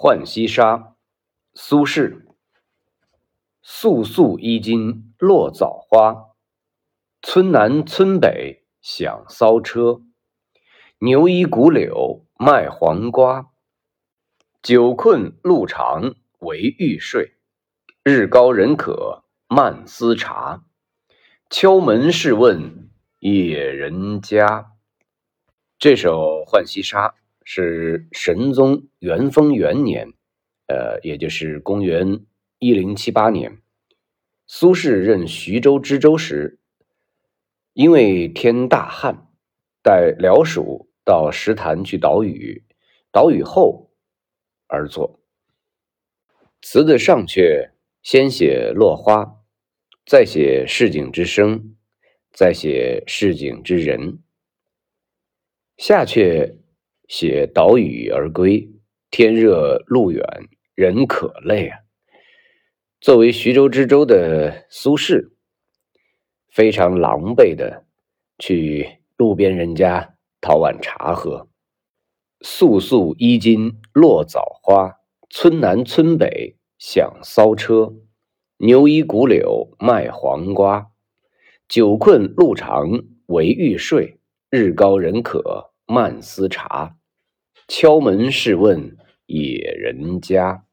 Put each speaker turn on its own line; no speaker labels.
浣溪沙，苏轼。素素衣襟落枣花，村南村北响骚车。牛衣古柳卖黄瓜，酒困路长唯欲睡。日高人渴慢思茶，敲门试问野人家。这首《浣溪沙》是神宗元丰元年，呃，也就是公元一零七八年，苏轼任徐州知州时，因为天大旱，带辽属到石潭去岛屿，岛屿后而作。词的上阙先写落花，再写市井之声，再写市井之人。下阙写岛屿而归，天热路远，人可累啊。作为徐州知州的苏轼，非常狼狈的去路边人家讨碗茶喝。素素衣襟落枣花，村南村北响骚车。牛衣古柳卖黄瓜，酒困路长唯欲睡。日高人渴慢思茶，敲门试问野人家。